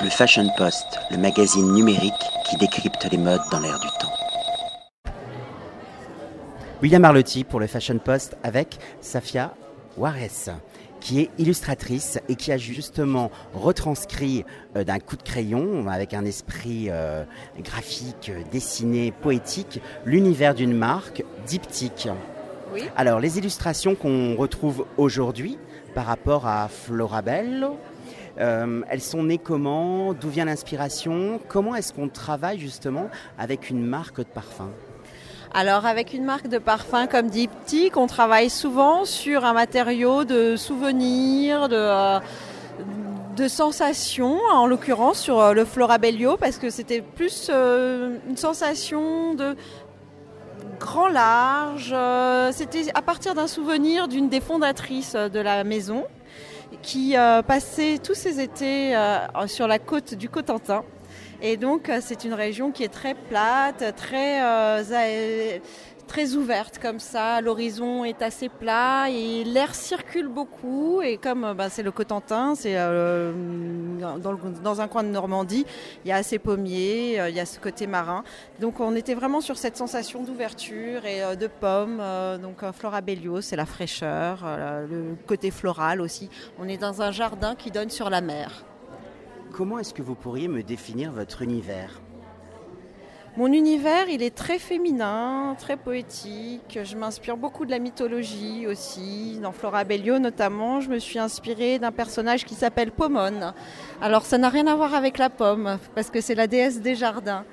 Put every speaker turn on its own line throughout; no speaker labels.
Le Fashion Post, le magazine numérique qui décrypte les modes dans l'air du temps.
William Arlotti pour le Fashion Post avec Safia Juarez qui est illustratrice et qui a justement retranscrit euh, d'un coup de crayon, avec un esprit euh, graphique, dessiné, poétique, l'univers d'une marque, Diptyque.
Oui.
Alors, les illustrations qu'on retrouve aujourd'hui par rapport à Florabello, euh, elles sont nées comment? D'où vient l'inspiration? Comment est-ce qu'on travaille justement avec une marque de parfum?
Alors avec une marque de parfum comme Diptyque, on travaille souvent sur un matériau de souvenirs, de, euh, sensations, en l'occurrence sur euh, le Florabellio, parce que c'était plus euh, une sensation de grand large. C'était à partir d'un souvenir d'une des fondatrices de la maison qui euh, passait tous ses étés euh, sur la côte du Cotentin. Et donc euh, c'est une région qui est très plate, très, très ouverte comme ça. L'horizon est assez plat et l'air circule beaucoup. Et comme euh, bah, c'est le Cotentin, c'est euh, dans, un coin de Normandie, il y a assez pommiers, euh, il y a ce côté marin. Donc on était vraiment sur cette sensation d'ouverture et de pommes. donc euh, Florabellio, c'est la fraîcheur, le côté floral aussi. On est dans un jardin qui donne sur la mer.
Comment est-ce que vous pourriez me définir votre univers?
Mon univers, il est très féminin, très poétique. Je m'inspire beaucoup de la mythologie aussi. Dans Florabellio notamment, je me suis inspirée d'un personnage qui s'appelle Pomone. Alors ça n'a rien à voir avec la pomme, parce que c'est la déesse des jardins.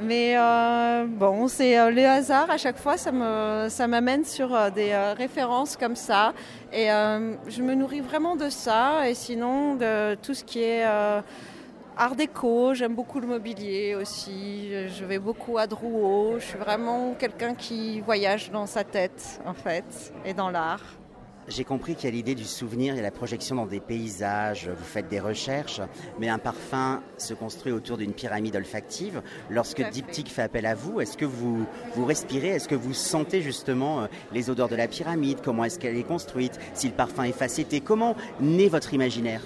Mais euh, bon, c'est euh, le hasard à chaque fois, ça m'amène sur euh, des références comme ça, et je me nourris vraiment de ça. Et sinon de tout ce qui est art déco, j'aime beaucoup le mobilier aussi. Je- vais beaucoup à Drouot. Je suis vraiment quelqu'un qui voyage dans sa tête en fait et dans l'art.
J'ai compris qu'il y a l'idée du souvenir et la projection dans des paysages, vous faites des recherches, mais un parfum se construit autour d'une pyramide olfactive. Lorsque. Diptyque fait appel à vous, est-ce que vous, vous respirez, est-ce que vous sentez justement euh, les odeurs de la pyramide, comment est-ce qu'elle est construite, si le parfum est facetté, comment naît votre imaginaire?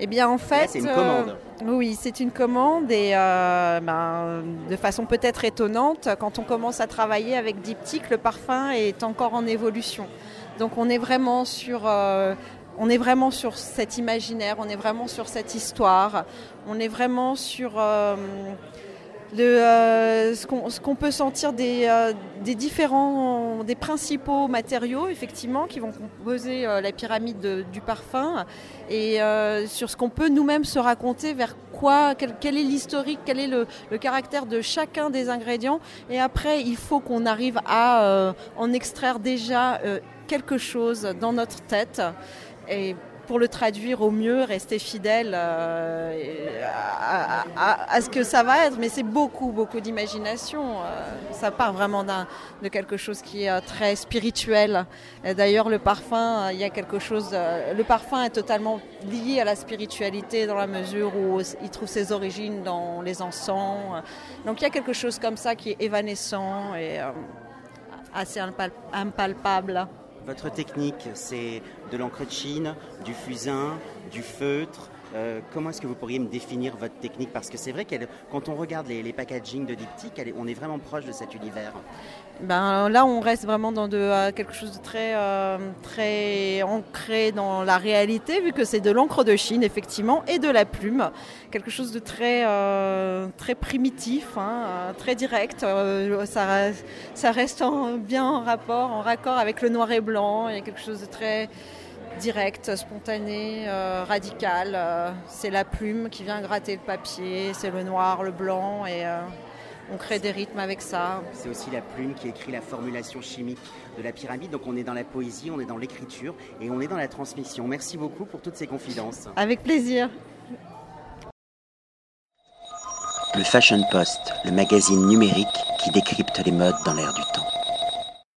Eh bien, en fait,
c'est une
euh,
commande.
oui, c'est une commande et euh, ben, de façon peut-être étonnante, quand on commence à travailler avec Diptyque, le parfum est encore en évolution. Donc, on est vraiment sur, euh, on est vraiment sur cet imaginaire, on est vraiment sur cette histoire, on est vraiment sur euh, le, euh, ce qu'on peut sentir des, euh, des différents, des principaux matériaux effectivement qui vont composer euh, la pyramide de- du parfum et sur ce qu'on peut nous-mêmes se raconter vers quoi, quel, est l'historique, quel est le, le caractère de chacun des ingrédients. Et après, il faut qu'on arrive à en extraire déjà quelque chose dans notre tête. Et pour le traduire au mieux, rester fidèle euh, à, ce que ça va être. Mais c'est beaucoup, beaucoup d'imagination. Euh, ça part vraiment de quelque chose qui est euh, très spirituel. D'ailleurs, le parfum, il y a quelque chose. le parfum est totalement lié à la spiritualité dans la mesure où il trouve ses origines dans les encens. Donc il y a quelque chose comme ça qui est évanescent et assez impal- impalpable.
Votre technique, c'est de l'encre de Chine, du fusain, du feutre. Euh, comment est-ce que vous pourriez me définir votre technique? Parce que c'est vrai que quand on regarde les, packagings de Diptyque, on est vraiment proche de cet univers.
Ben, là, on reste vraiment dans euh, quelque chose de très, euh, très ancré dans la réalité, vu que c'est de l'encre de Chine, effectivement, et de la plume. Quelque chose de très, très primitif, hein, très direct. Ça, reste- bien en rapport, en raccord avec le noir et blanc. Il y a quelque chose de très direct, spontané, euh, radical. Euh, c'est la plume qui vient gratter le papier, c'est le noir, le blanc, et euh, on crée des rythmes avec ça.
C'est aussi la plume qui écrit la formulation chimique de la pyramide. Donc on est dans la poésie, on est dans l'écriture et on est dans la transmission. Merci beaucoup pour toutes ces confidences.
Avec plaisir.
Le Fashion Post, le magazine numérique qui décrypte les modes dans l'air du temps.